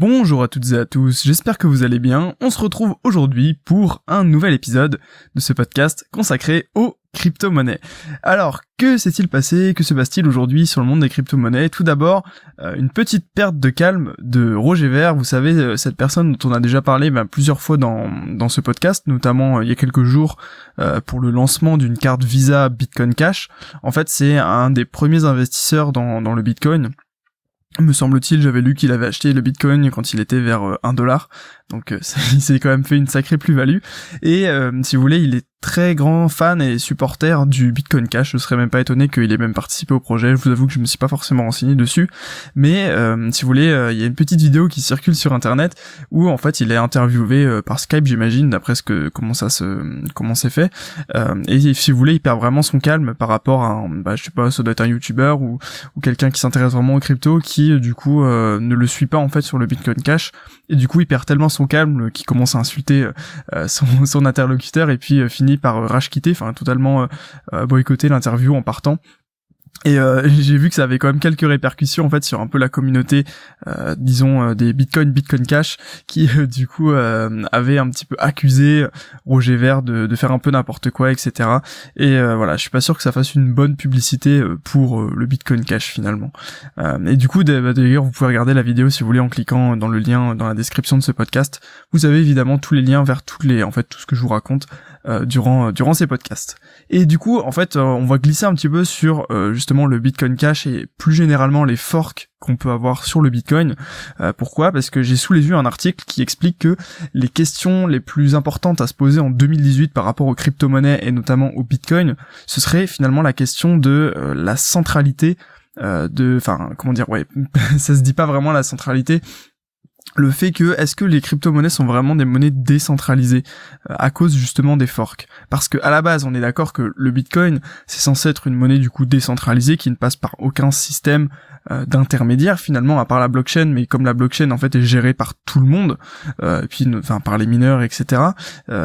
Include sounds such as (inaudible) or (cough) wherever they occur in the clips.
Bonjour à toutes et à tous, j'espère que vous allez bien. On se retrouve aujourd'hui pour un nouvel épisode de ce podcast consacré aux crypto-monnaies. Alors, que s'est-il passé? Que se passe-t-il aujourd'hui sur le monde des crypto-monnaies? Tout d'abord, euh, une petite perte de calme de Roger Vert. Vous savez, euh, cette personne dont on a déjà parlé bah, plusieurs fois dans, dans ce podcast, notamment euh, il y a quelques jours pour le lancement d'une carte Visa Bitcoin Cash. En fait, c'est un des premiers investisseurs dans, dans le Bitcoin me semble-t-il, j'avais lu qu'il avait acheté le Bitcoin quand il était vers 1 dollar. Donc euh, (laughs) il s'est quand même fait une sacrée plus-value. Et euh, si vous voulez, il est très grand fan et supporter du Bitcoin Cash. Je serais même pas étonné qu'il ait même participé au projet. Je vous avoue que je me suis pas forcément renseigné dessus. Mais euh, si vous voulez, il y a une petite vidéo qui circule sur internet où en fait il est interviewé par Skype, j'imagine, d'après ce que comment ça se comment c'est fait. et si vous voulez, il perd vraiment son calme par rapport à, bah, je sais pas, ça doit être un YouTuber ou, ou quelqu'un qui s'intéresse vraiment aux crypto qui du coup ne le suit pas en fait sur le Bitcoin Cash et du coup il perd tellement son calme, euh, qui commence à insulter euh, euh, son, (laughs) interlocuteur et puis finit par rage quitter, enfin totalement boycotter l'interview en partant. Et euh, (laughs) j'ai vu que ça avait quand même quelques répercussions en fait sur un peu la communauté, euh, disons euh, des Bitcoin, Bitcoin Cash, qui (laughs) du coup avait un petit peu accusé Roger Vert de, de faire un peu n'importe quoi, etc. Et voilà, je suis pas sûr que ça fasse une bonne publicité pour le Bitcoin Cash finalement. et du coup, bah, d'ailleurs, vous pouvez regarder la vidéo si vous voulez en cliquant dans le lien dans la description de ce podcast. Vous avez évidemment tous les liens vers toutes les, en fait, tout ce que je vous raconte durant durant ces podcasts. Et du coup, en fait, on va glisser un petit peu sur justement le Bitcoin Cash et plus généralement les forks qu'on peut avoir sur le Bitcoin. Euh, pourquoi? Parce que j'ai sous les yeux un article qui explique que les questions les plus importantes à se poser en 2018 par rapport aux crypto-monnaies et notamment au Bitcoin, ce serait finalement la question de euh, la centralité euh, de, enfin, comment dire, ouais, (laughs) ça se dit pas vraiment la centralité, le fait que est-ce que les crypto-monnaies sont vraiment des monnaies décentralisées euh, à cause justement des forks? Parce que à la base, on est d'accord que le Bitcoin, c'est censé être une monnaie du coup décentralisée qui ne passe par aucun système euh, d'intermédiaire finalement à part la blockchain, mais comme la blockchain en fait est gérée par tout le monde, euh, et puis enfin par les mineurs, etc.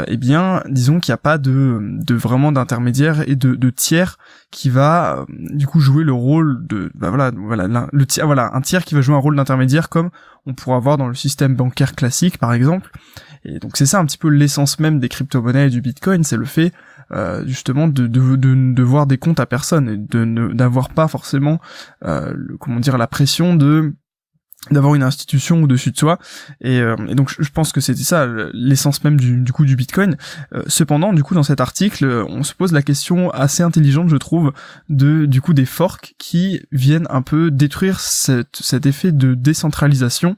eh bien, disons qu'il n'y a pas de, de vraiment d'intermédiaire et de, de tiers qui va du coup jouer le rôle de bah voilà voilà le tiers voilà un tiers qui va jouer un rôle d'intermédiaire comme on pourra avoir dans le système bancaire classique par exemple. Et donc c'est ça un petit peu l'essence même des crypto-monnaies et du Bitcoin, c'est le fait euh, justement de, de, de, voir des comptes à personne et de n'avoir pas forcément euh, comment dire la pression de d'avoir une institution au-dessus de soi. Et, euh, donc je pense que c'était ça l'essence même du, du, coup du Bitcoin. Euh, cependant du coup dans cet article on se pose la question assez intelligente je trouve de du coup des forks qui viennent un peu détruire cette, cet effet de décentralisation.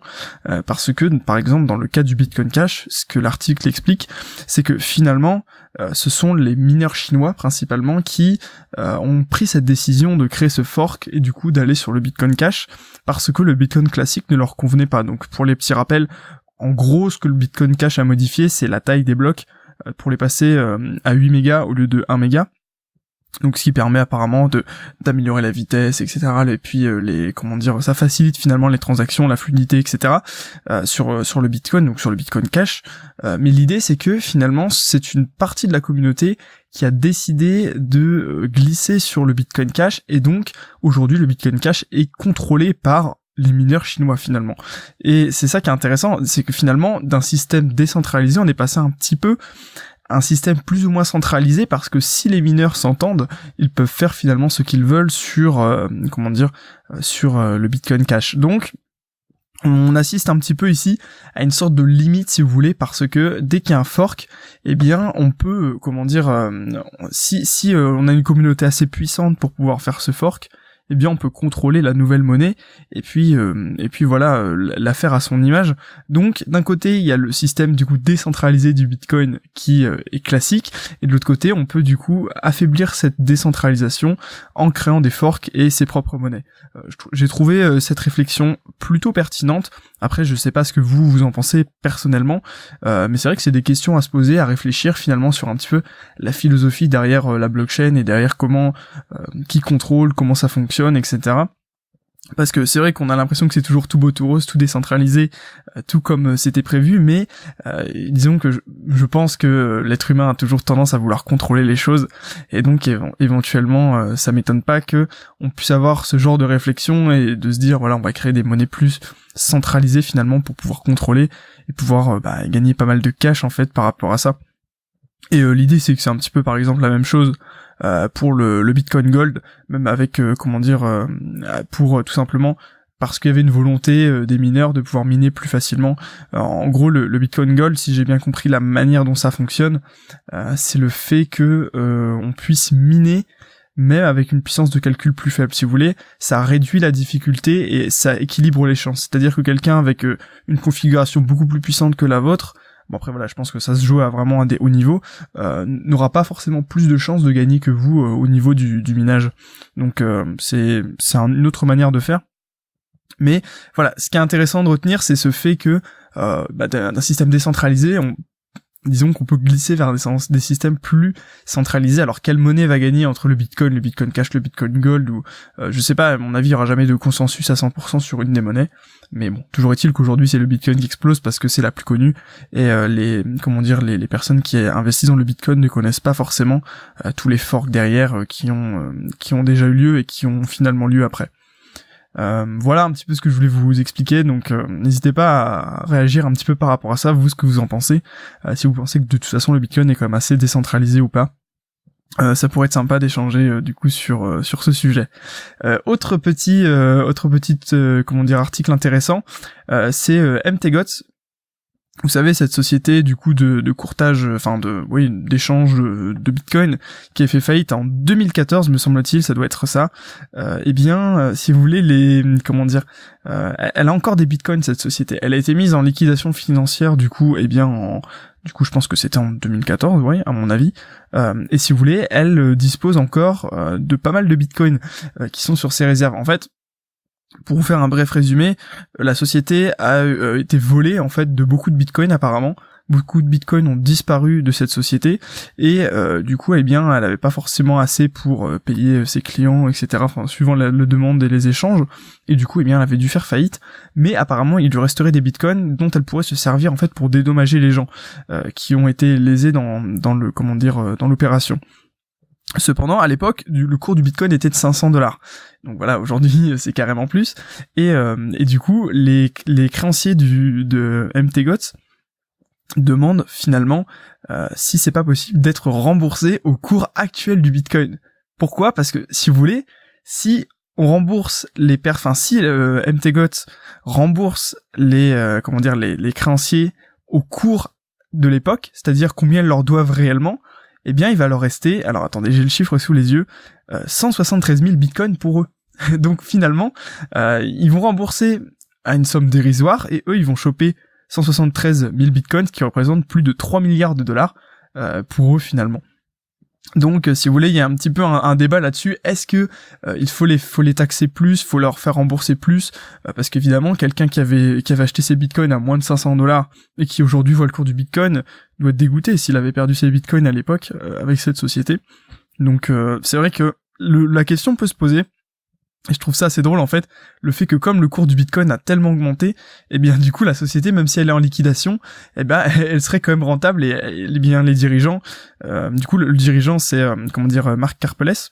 Euh, parce que par exemple dans le cas du Bitcoin Cash ce que l'article explique c'est que finalement ce sont les mineurs chinois principalement qui ont pris cette décision de créer ce fork et du coup d'aller sur le Bitcoin Cash parce que le Bitcoin classique ne leur convenait pas. Donc pour les petits rappels, en gros ce que le Bitcoin Cash a modifié, c'est la taille des blocs euh, pour les passer euh, à 8 mégas au lieu de 1 méga. Donc ce qui permet apparemment de d'améliorer la vitesse, etc. Et puis euh, les comment dire, ça facilite finalement les transactions, la fluidité, etc. sur sur le Bitcoin, donc sur le Bitcoin Cash. mais l'idée c'est que finalement c'est une partie de la communauté qui a décidé de glisser sur le Bitcoin Cash et donc aujourd'hui le Bitcoin Cash est contrôlé par les mineurs chinois finalement. Et c'est ça qui est intéressant, c'est que finalement d'un système décentralisé, on est passé un petit peu un système plus ou moins centralisé parce que si les mineurs s'entendent, ils peuvent faire finalement ce qu'ils veulent sur euh, comment dire euh, sur euh, le Bitcoin Cash. Donc on assiste un petit peu ici à une sorte de limite si vous voulez parce que dès qu'il y a un fork, eh bien on peut comment dire si si on a une communauté assez puissante pour pouvoir faire ce fork, eh bien on peut contrôler la nouvelle monnaie et puis euh, et puis voilà euh, l'affaire à son image. Donc d'un côté il y a le système du coup décentralisé du Bitcoin qui euh, est classique et de l'autre côté on peut du coup affaiblir cette décentralisation en créant des forks et ses propres monnaies. J'ai trouvé cette réflexion plutôt pertinente. Après je sais pas ce que vous vous en pensez personnellement, mais c'est vrai que c'est des questions à se poser, à réfléchir finalement sur un petit peu la philosophie derrière la blockchain et derrière comment qui contrôle, comment ça fonctionne etc. parce que c'est vrai qu'on a l'impression que c'est toujours tout beau tout rose, tout décentralisé, euh, tout comme euh, c'était prévu, mais euh, disons que je, pense que l'être humain a toujours tendance à vouloir contrôler les choses, et donc éventuellement ça m'étonne pas que on puisse avoir ce genre de réflexion et de se dire voilà on va créer des monnaies plus centralisées finalement pour pouvoir contrôler et pouvoir bah, gagner pas mal de cash en fait par rapport à ça. Et l'idée c'est que c'est un petit peu par exemple la même chose pour le, Bitcoin Gold, même avec euh, comment dire euh, pour tout simplement parce qu'il y avait une volonté des mineurs de pouvoir miner plus facilement. en gros, le, le, Bitcoin Gold, si j'ai bien compris la manière dont ça fonctionne, c'est le fait que on puisse miner même avec une puissance de calcul plus faible, si vous voulez, ça réduit la difficulté et ça équilibre les chances. C'est-à-dire que quelqu'un avec une configuration beaucoup plus puissante que la vôtre bon après voilà, je pense que ça se joue à vraiment un des hauts niveaux, euh, n'aura pas forcément plus de chances de gagner que vous euh, au niveau du, du minage. Donc euh, c'est c'est une autre manière de faire. Mais voilà, ce qui est intéressant de retenir, c'est ce fait que bah, d'un système décentralisé, on disons qu'on peut glisser vers des, systèmes plus centralisés. Alors quelle monnaie va gagner entre le Bitcoin, le Bitcoin Cash, le Bitcoin Gold ou euh, je sais pas, à mon avis il y aura jamais de consensus à 100% sur une des monnaies. Mais bon, toujours est-il qu'aujourd'hui c'est le Bitcoin qui explose parce que c'est la plus connue et euh, les comment dire les, personnes qui investissent dans le Bitcoin ne connaissent pas forcément euh, tous les forks derrière qui ont qui ont déjà eu lieu et qui ont finalement lieu après. Euh, voilà un petit peu ce que je voulais vous expliquer, donc euh, n'hésitez pas à réagir un petit peu par rapport à ça, vous ce que vous en pensez, euh, si vous pensez que de toute façon le Bitcoin est quand même assez décentralisé ou pas. ça pourrait être sympa d'échanger du coup sur sur ce sujet. autre petit autre petite comment dire article intéressant, c'est MTGOTS vous savez cette société du coup de, de courtage, enfin de oui d'échange de, Bitcoin qui a fait faillite en 2014 me semble-t-il, ça doit être ça. Euh, eh bien, euh, si vous voulez les comment dire, euh, elle a encore des Bitcoins cette société. Elle a été mise en liquidation financière du coup, eh bien en du coup je pense que c'était en 2014, oui à mon avis. Euh, et si vous voulez, elle dispose encore de pas mal de Bitcoins qui sont sur ses réserves. En fait, pour vous faire un bref résumé, la société a euh, été volée en fait de beaucoup de bitcoins apparemment. Beaucoup de bitcoins ont disparu de cette société et euh, du coup, eh bien, elle avait pas forcément assez pour euh, payer ses clients, etc. Enfin, suivant la, demande et les échanges. Et du coup, eh bien, elle avait dû faire faillite. Mais apparemment, il lui resterait des bitcoins dont elle pourrait se servir en fait pour dédommager les gens qui ont été lésés dans dans le comment dire dans l'opération. Cependant, à l'époque, le cours du Bitcoin était de 500 dollars. Donc voilà, aujourd'hui (laughs) c'est carrément plus. Et, euh, et du coup, les, les créanciers du, de MTGOTS demandent finalement euh, si c'est pas possible d'être remboursé au cours actuel du Bitcoin. Pourquoi? Parce que si vous voulez, si on rembourse les perfs, enfin si euh, MTGOTS rembourse les euh, comment dire les, les créanciers au cours de l'époque, c'est-à-dire combien ils leur doivent réellement, eh bien il va leur rester, alors attendez, j'ai le chiffre sous les yeux, 173 000 bitcoins pour eux. (laughs) Donc finalement, euh, ils vont rembourser à une somme dérisoire et eux, ils vont choper 173 000 bitcoins, qui représentent plus de 3 milliards de dollars euh, pour eux finalement. Donc, euh, si vous voulez, il y a un petit peu un, débat là-dessus. Est-ce que il faut les, faut les taxer plus, faut leur faire rembourser plus? Parce qu'évidemment, quelqu'un qui avait, qui avait acheté ses bitcoins à moins de 500 dollars et qui aujourd'hui voit le cours du bitcoin doit être dégoûté s'il avait perdu ses bitcoins à l'époque avec cette société. Donc, c'est vrai que la question peut se poser. Et je trouve ça assez drôle en fait, le fait que comme le cours du Bitcoin a tellement augmenté, eh bien du coup la société, même si elle est en liquidation, eh ben (laughs) elle serait quand même rentable et, eh bien les dirigeants, euh, du coup le, dirigeant c'est euh, comment dire Marc Carpeles,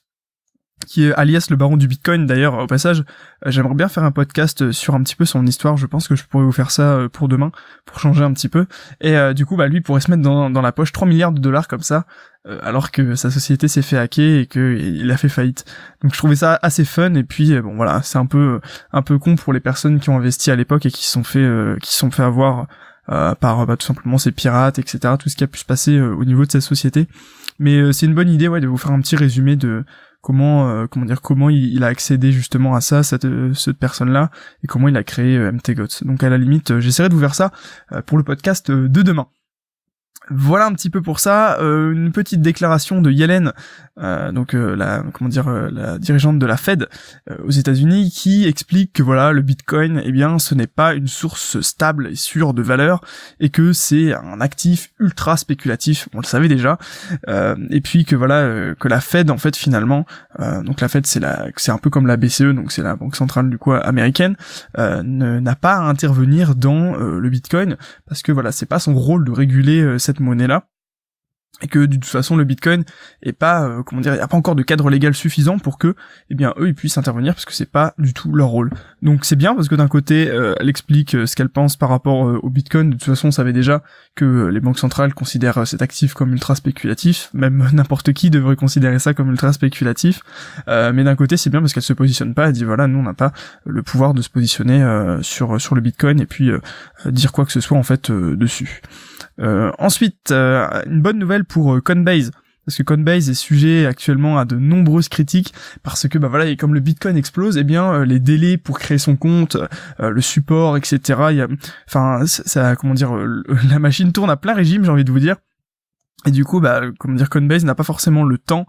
qui est alias le baron du Bitcoin d'ailleurs au passage euh, j'aimerais bien faire un podcast sur un petit peu son histoire je pense que je pourrais vous faire ça pour demain pour changer un petit peu et du coup bah lui pourrait se mettre dans, dans la poche 3 milliards de dollars comme ça euh, alors que sa société s'est fait hacker et qu'il a fait faillite. Donc je trouvais ça assez fun et puis euh, bon voilà, c'est un peu un peu con pour les personnes qui ont investi à l'époque et qui se sont fait euh, qui sont fait avoir par bah, tout simplement ces pirates, etc. Tout ce qui a pu se passer au niveau de sa société. Mais c'est une bonne idée ouais de vous faire un petit résumé de comment comment dire comment il, a accédé justement à ça cette cette personne là et comment il a créé MTGOTS. Donc à la limite, j'essaierai de vous faire ça pour le podcast de demain. Voilà un petit peu pour ça. Euh, une petite déclaration de Yellen, euh, donc euh, la comment dire la dirigeante de la Fed aux États-Unis, qui explique que voilà le Bitcoin, eh bien, ce n'est pas une source stable et sûre de valeur et que c'est un actif ultra spéculatif. On le savait déjà. et puis que voilà que la Fed en fait finalement, donc la Fed c'est la c'est un peu comme la BCE, donc c'est la banque centrale du coup américaine, n'a pas à intervenir dans le Bitcoin parce que voilà c'est pas son rôle de réguler cette monnaie-là et que de toute façon le Bitcoin est pas euh, comment dire il n'y a pas encore de cadre légal suffisant pour que eh bien eux ils puissent intervenir parce que c'est pas du tout leur rôle. Donc c'est bien parce que d'un côté euh, elle explique euh, ce qu'elle pense par rapport au Bitcoin. De toute façon on savait déjà que les banques centrales considèrent cet actif comme ultra spéculatif. Même n'importe qui devrait considérer ça comme ultra spéculatif. Mais d'un côté c'est bien parce qu'elle se positionne pas. Elle dit voilà nous on n'a pas le pouvoir de se positionner sur sur le Bitcoin et puis dire quoi que ce soit en fait dessus. euh, ensuite, euh, une bonne nouvelle pour euh, Coinbase parce que Coinbase est sujet actuellement à de nombreuses critiques parce que bah voilà et comme le Bitcoin explose, eh bien les délais pour créer son compte, le support, etc. Y a, enfin ça, comment dire, (laughs) la machine tourne à plein régime, j'ai envie de vous dire. Et du coup, bah, comment dire, Coinbase n'a pas forcément le temps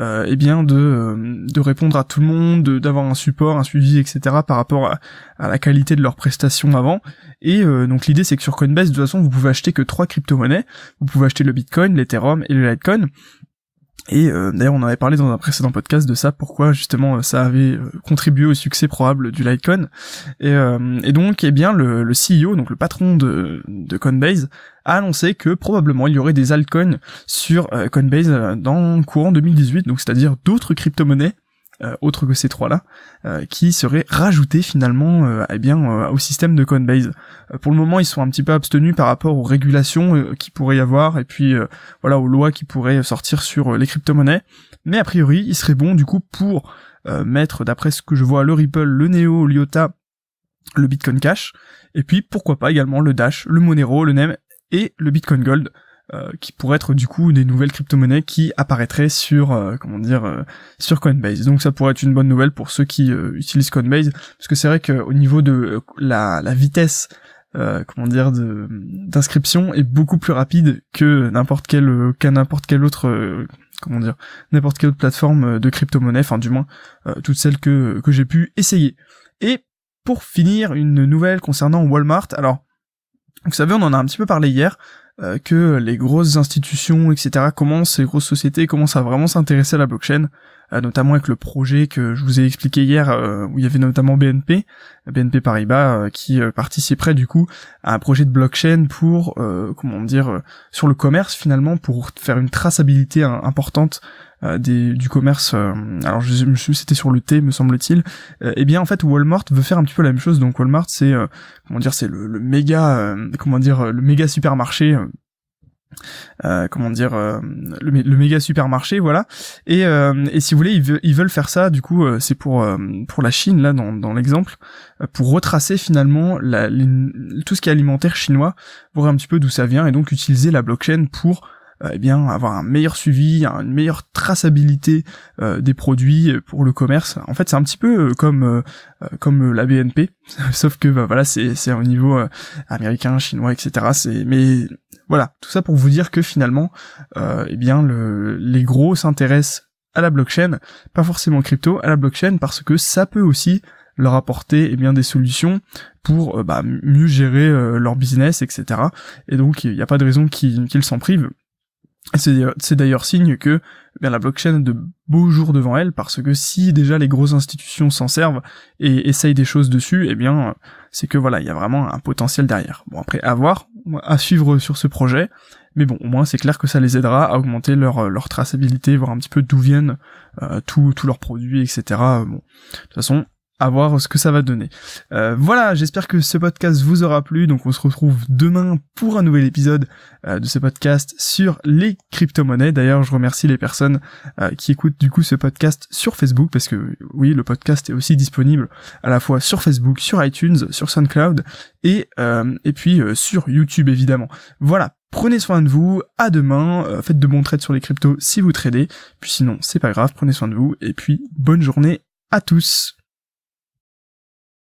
euh, eh bien de, euh, de répondre à tout le monde, d'avoir un support, un suivi, etc. par rapport à, à la qualité de leurs prestations avant. Et euh, donc l'idée c'est que sur Coinbase, de toute façon, vous pouvez acheter que trois crypto-monnaies. Vous pouvez acheter le Bitcoin, l'Ethereum et le Litecoin. Et euh, d'ailleurs, on avait parlé dans un précédent podcast de ça, pourquoi justement euh, ça avait euh, contribué au succès probable du Litecoin. Et, donc, eh bien, le, le, CEO, donc le patron de, de Coinbase, a annoncé que probablement il y aurait des altcoins sur Coinbase dans le courant 2018, donc c'est-à-dire d'autres crypto-monnaies euh, autres que ces trois-là, euh, qui seraient rajoutés finalement euh, eh bien au système de Coinbase. pour le moment, ils sont un petit peu abstenus par rapport aux régulations qui pourrait y avoir et puis voilà aux lois qui pourraient sortir sur les crypto-monnaies. Mais a priori, il serait bon du coup pour mettre, d'après ce que je vois, le Ripple, le Neo, l'IOTA, le Bitcoin Cash, et puis pourquoi pas également le Dash, le Monero, le NEM et le Bitcoin Gold. Euh, qui pourraient être du coup des nouvelles crypto-monnaies qui apparaîtraient sur euh, comment dire euh, sur Coinbase. Donc ça pourrait être une bonne nouvelle pour ceux qui utilisent Coinbase parce que c'est vrai qu'au niveau de la, la vitesse comment dire de d'inscription est beaucoup plus rapide que n'importe quel qu'à n'importe quelle autre comment dire n'importe quelle autre plateforme de crypto-monnaie enfin du moins toutes celles que que j'ai pu essayer. Et pour finir une nouvelle concernant Walmart. Alors vous savez, on en a un petit peu parlé hier. Euh, que les grosses institutions, etc., commencent, les grosses sociétés commencent à vraiment s'intéresser à la blockchain, euh, notamment avec le projet que je vous ai expliqué hier, euh, où il y avait notamment BNP, BNP Paribas, qui participerait du coup à un projet de blockchain pour, comment dire, sur le commerce finalement, pour faire une traçabilité importante euh, des, du commerce, euh, alors je, me suis c'était sur le thé me semble-t-il, et eh bien en fait Walmart veut faire un petit peu la même chose. Donc Walmart c'est euh, comment dire c'est le, le, méga comment dire le méga supermarché euh, comment dire euh, le, méga supermarché voilà et, euh, et si vous voulez ils, veulent faire ça du coup c'est pour pour la Chine là dans, dans l'exemple pour retracer finalement la, tout ce qui est alimentaire chinois voir un petit peu d'où ça vient et donc utiliser la blockchain pour euh, eh bien avoir un meilleur suivi, une meilleure traçabilité euh, des produits pour le commerce. En fait, c'est un petit peu euh, comme comme la BNP, (laughs) sauf que bah, voilà, c'est c'est au niveau américain, chinois, etc. C'est mais voilà, tout ça pour vous dire que finalement, eh bien le, les gros s'intéressent à la blockchain, pas forcément crypto, à la blockchain parce que ça peut aussi leur apporter eh bien des solutions pour bah, mieux gérer leur business, etc. Et donc il n'y a pas de raison qu'ils s'en privent. C'est d'ailleurs signe que eh bien, la blockchain a de beaux jours devant elle, parce que si déjà les grosses institutions s'en servent et essayent des choses dessus, eh bien c'est que voilà, il y a vraiment un potentiel derrière. Bon après, à voir, à suivre sur ce projet, mais bon, au moins c'est clair que ça les aidera à augmenter leur, leur traçabilité, voir un petit peu d'où viennent euh, tous leurs produits, etc. Bon, de toute façon, à voir ce que ça va donner. Euh, voilà, j'espère que ce podcast vous aura plu. Donc on se retrouve demain pour un nouvel épisode euh, de ce podcast sur les crypto-monnaies. D'ailleurs, je remercie les personnes euh, qui écoutent du coup ce podcast sur Facebook parce que oui, le podcast est aussi disponible à la fois sur Facebook, sur iTunes, sur SoundCloud et et puis sur YouTube évidemment. Voilà, Prenez soin de vous, à demain, faites de bons trades sur les cryptos si vous tradez, puis sinon c'est pas grave, prenez soin de vous, et puis bonne journée à tous